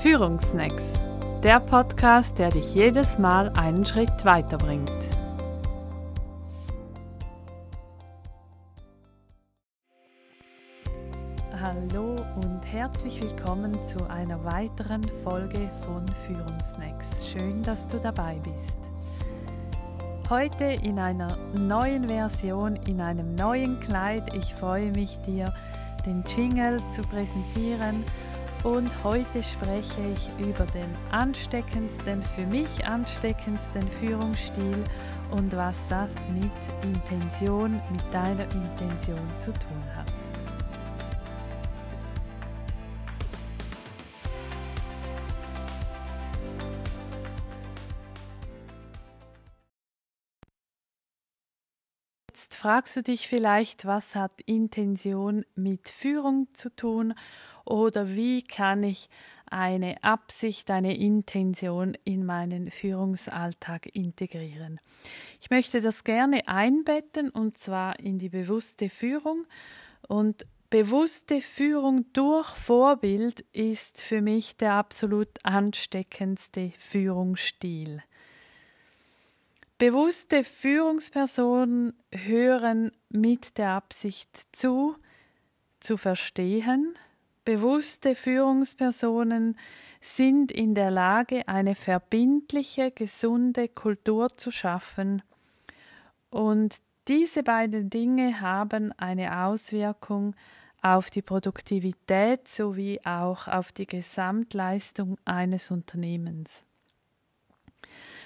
Führungsnacks, der Podcast, der dich jedes Mal einen Schritt weiterbringt. Hallo und herzlich willkommen zu einer weiteren Folge von Führungsnacks. Schön, dass du dabei bist. Heute in einer neuen Version, in einem neuen Kleid. Ich freue mich, dir den Jingle zu präsentieren und heute spreche ich über den ansteckendsten, für mich ansteckendsten Führungsstil und was das mit Intention, mit deiner Intention zu tun hat. Jetzt fragst du dich vielleicht, was hat Intention mit Führung zu tun oder wie kann ich eine Absicht, eine Intention in meinen Führungsalltag integrieren. Ich möchte das gerne einbetten und zwar in die bewusste Führung und bewusste Führung durch Vorbild ist für mich der absolut ansteckendste Führungsstil. Bewusste Führungspersonen hören mit der Absicht zu, zu verstehen, Bewusste Führungspersonen sind in der Lage, eine verbindliche, gesunde Kultur zu schaffen. Und diese beiden Dinge haben eine Auswirkung auf die Produktivität sowie auch auf die Gesamtleistung eines Unternehmens.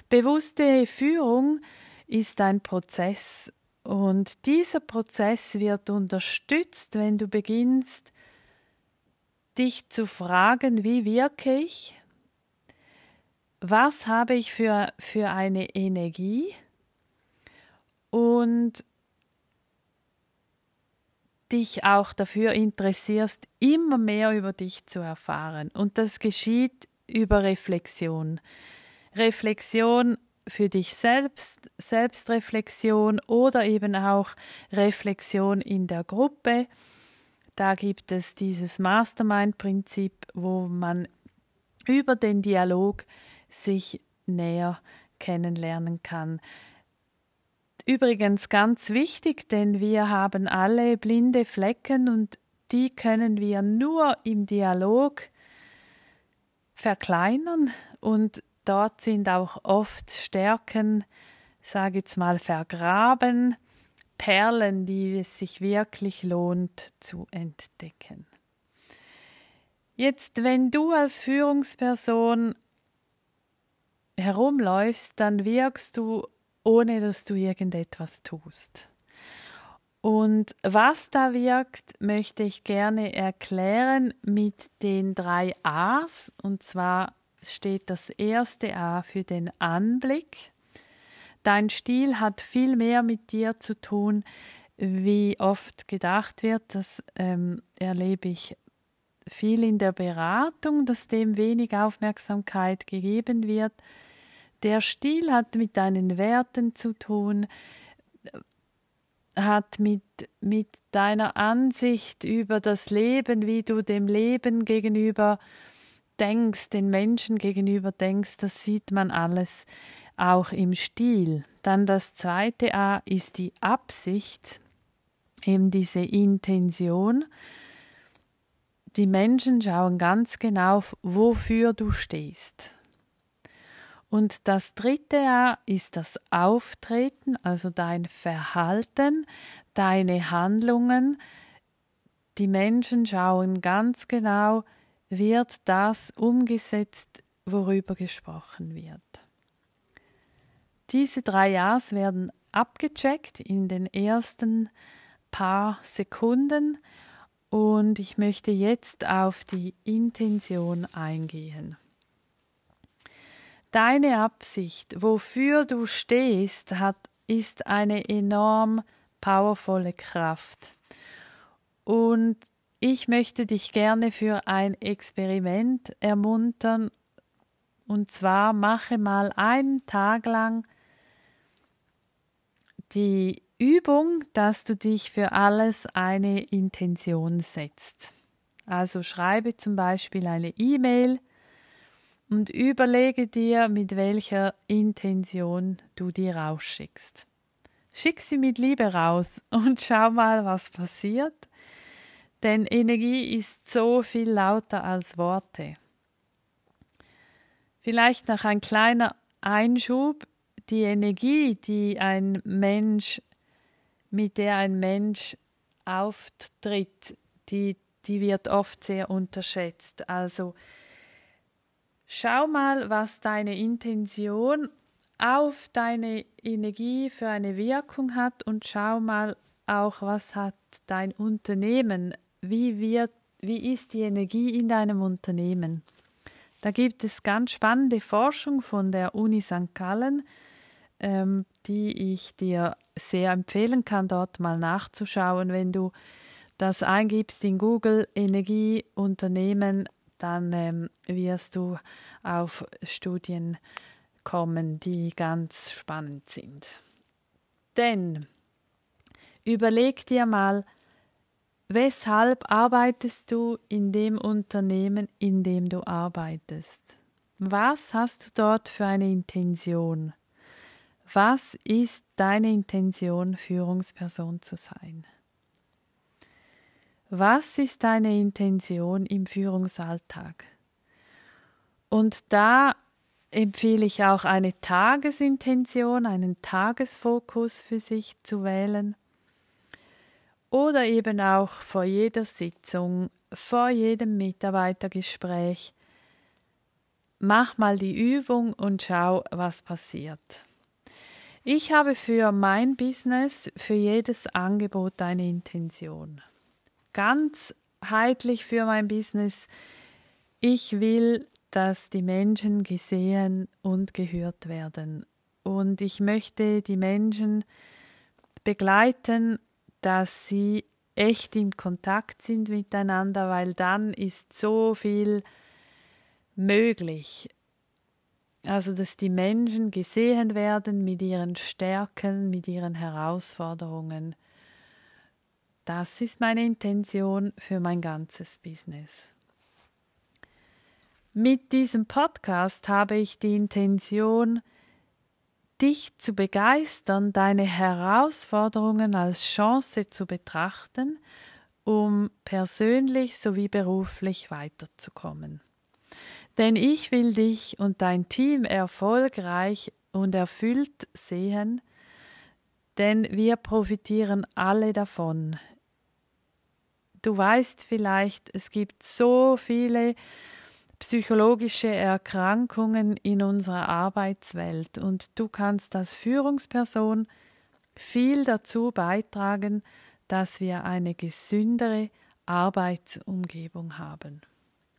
Bewusste Führung ist ein Prozess und dieser Prozess wird unterstützt, wenn du beginnst, dich zu fragen, wie wirke ich? Was habe ich für, für eine Energie? Und dich auch dafür interessierst, immer mehr über dich zu erfahren. Und das geschieht über Reflexion. Reflexion für dich selbst, Selbstreflexion oder eben auch Reflexion in der Gruppe da gibt es dieses Mastermind-Prinzip, wo man über den Dialog sich näher kennenlernen kann. Übrigens ganz wichtig, denn wir haben alle blinde Flecken und die können wir nur im Dialog verkleinern und dort sind auch oft Stärken, sage jetzt mal, vergraben Perlen, die es sich wirklich lohnt zu entdecken. Jetzt, wenn du als Führungsperson herumläufst, dann wirkst du, ohne dass du irgendetwas tust. Und was da wirkt, möchte ich gerne erklären mit den drei A's. Und zwar steht das erste A für den Anblick, Dein Stil hat viel mehr mit dir zu tun, wie oft gedacht wird. Das ähm, erlebe ich viel in der Beratung, dass dem wenig Aufmerksamkeit gegeben wird. Der Stil hat mit deinen Werten zu tun, hat mit, mit deiner Ansicht über das Leben, wie du dem Leben gegenüber denkst, den Menschen gegenüber denkst, das sieht man alles auch im Stil. Dann das zweite A ist die Absicht, eben diese Intention. Die Menschen schauen ganz genau, wofür du stehst. Und das dritte A ist das Auftreten, also dein Verhalten, deine Handlungen. Die Menschen schauen ganz genau, wird das umgesetzt, worüber gesprochen wird. Diese drei Ja's werden abgecheckt in den ersten paar Sekunden und ich möchte jetzt auf die Intention eingehen. Deine Absicht, wofür du stehst, hat, ist eine enorm powervolle Kraft. Und ich möchte dich gerne für ein Experiment ermuntern. Und zwar mache mal einen Tag lang die Übung, dass du dich für alles eine Intention setzt. Also schreibe zum Beispiel eine E-Mail und überlege dir, mit welcher Intention du die rausschickst. Schick sie mit Liebe raus und schau mal, was passiert. Denn Energie ist so viel lauter als Worte. Vielleicht noch ein kleiner Einschub. Die Energie, die ein Mensch, mit der ein Mensch auftritt, die, die wird oft sehr unterschätzt. Also schau mal, was deine Intention auf deine Energie für eine Wirkung hat und schau mal auch, was hat dein Unternehmen, wie wird, wie ist die Energie in deinem Unternehmen. Da gibt es ganz spannende Forschung von der Uni St. Gallen, ähm, die ich dir sehr empfehlen kann, dort mal nachzuschauen. Wenn du das eingibst in Google Energieunternehmen, dann ähm, wirst du auf Studien kommen, die ganz spannend sind. Denn überleg dir mal, weshalb arbeitest du in dem Unternehmen, in dem du arbeitest? Was hast du dort für eine Intention? Was ist deine Intention, Führungsperson zu sein? Was ist deine Intention im Führungsalltag? Und da empfehle ich auch eine Tagesintention, einen Tagesfokus für sich zu wählen oder eben auch vor jeder Sitzung, vor jedem Mitarbeitergespräch. Mach mal die Übung und schau, was passiert. Ich habe für mein Business, für jedes Angebot eine Intention. Ganz heitlich für mein Business. Ich will dass die Menschen gesehen und gehört werden. Und ich möchte die Menschen begleiten, dass sie echt im Kontakt sind miteinander, weil dann ist so viel möglich. Also, dass die Menschen gesehen werden mit ihren Stärken, mit ihren Herausforderungen. Das ist meine Intention für mein ganzes Business. Mit diesem Podcast habe ich die Intention, dich zu begeistern, deine Herausforderungen als Chance zu betrachten, um persönlich sowie beruflich weiterzukommen. Denn ich will dich und dein Team erfolgreich und erfüllt sehen, denn wir profitieren alle davon. Du weißt vielleicht, es gibt so viele psychologische Erkrankungen in unserer Arbeitswelt und du kannst als Führungsperson viel dazu beitragen, dass wir eine gesündere Arbeitsumgebung haben.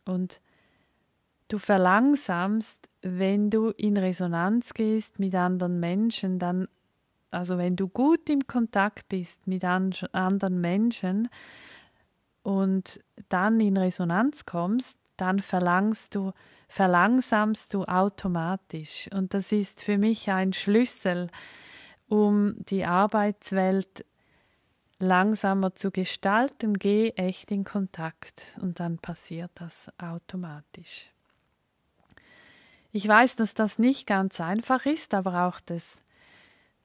Und du verlangsamst, wenn du in Resonanz gehst mit anderen Menschen, dann, also wenn du gut im Kontakt bist mit anderen Menschen und dann in Resonanz kommst, dann verlangst du, verlangsamst du automatisch. Und das ist für mich ein Schlüssel, um die Arbeitswelt langsamer zu gestalten. Geh echt in Kontakt und dann passiert das automatisch. Ich weiß, dass das nicht ganz einfach ist, da braucht es,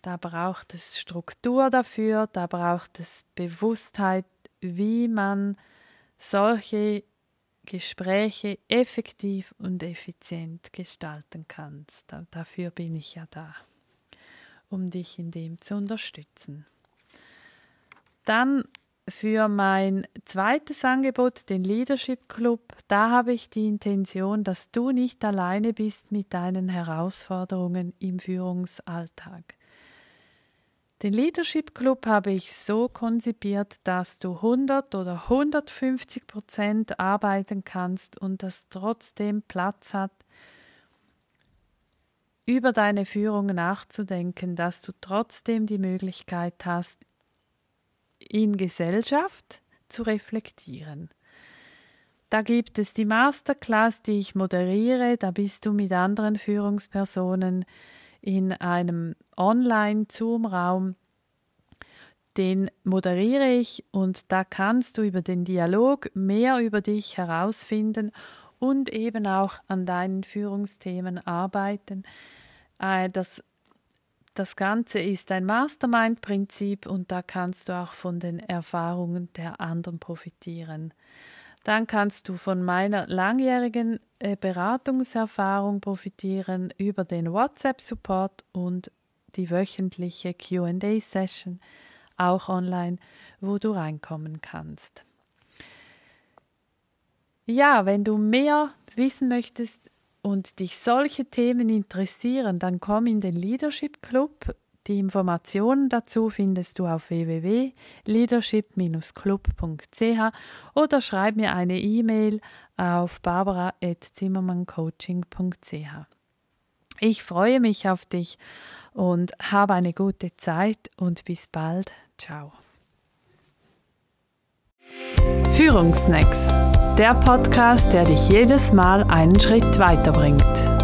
da braucht es Struktur dafür, da braucht es Bewusstheit, wie man solche Gespräche effektiv und effizient gestalten kannst. Dafür bin ich ja da, um dich in dem zu unterstützen. Dann für mein zweites Angebot, den Leadership Club, da habe ich die Intention, dass du nicht alleine bist mit deinen Herausforderungen im Führungsalltag. Den Leadership Club habe ich so konzipiert, dass du 100 oder 150 Prozent arbeiten kannst und das trotzdem Platz hat, über deine Führung nachzudenken, dass du trotzdem die Möglichkeit hast, in Gesellschaft zu reflektieren. Da gibt es die Masterclass, die ich moderiere, da bist du mit anderen Führungspersonen in einem Online-Zoom-Raum. Den moderiere ich und da kannst du über den Dialog mehr über dich herausfinden und eben auch an deinen Führungsthemen arbeiten. Äh, das, das Ganze ist ein Mastermind-Prinzip und da kannst du auch von den Erfahrungen der anderen profitieren. Dann kannst du von meiner langjährigen äh, Beratungserfahrung profitieren über den WhatsApp-Support und die wöchentliche QA-Session, auch online, wo du reinkommen kannst. Ja, wenn du mehr wissen möchtest und dich solche Themen interessieren, dann komm in den Leadership Club. Die Informationen dazu findest du auf www.leadership-club.ch oder schreib mir eine E-Mail auf barbara.zimmermanncoaching.ch. Ich freue mich auf dich und habe eine gute Zeit und bis bald. Ciao. Führungsnacks, der Podcast, der dich jedes Mal einen Schritt weiterbringt.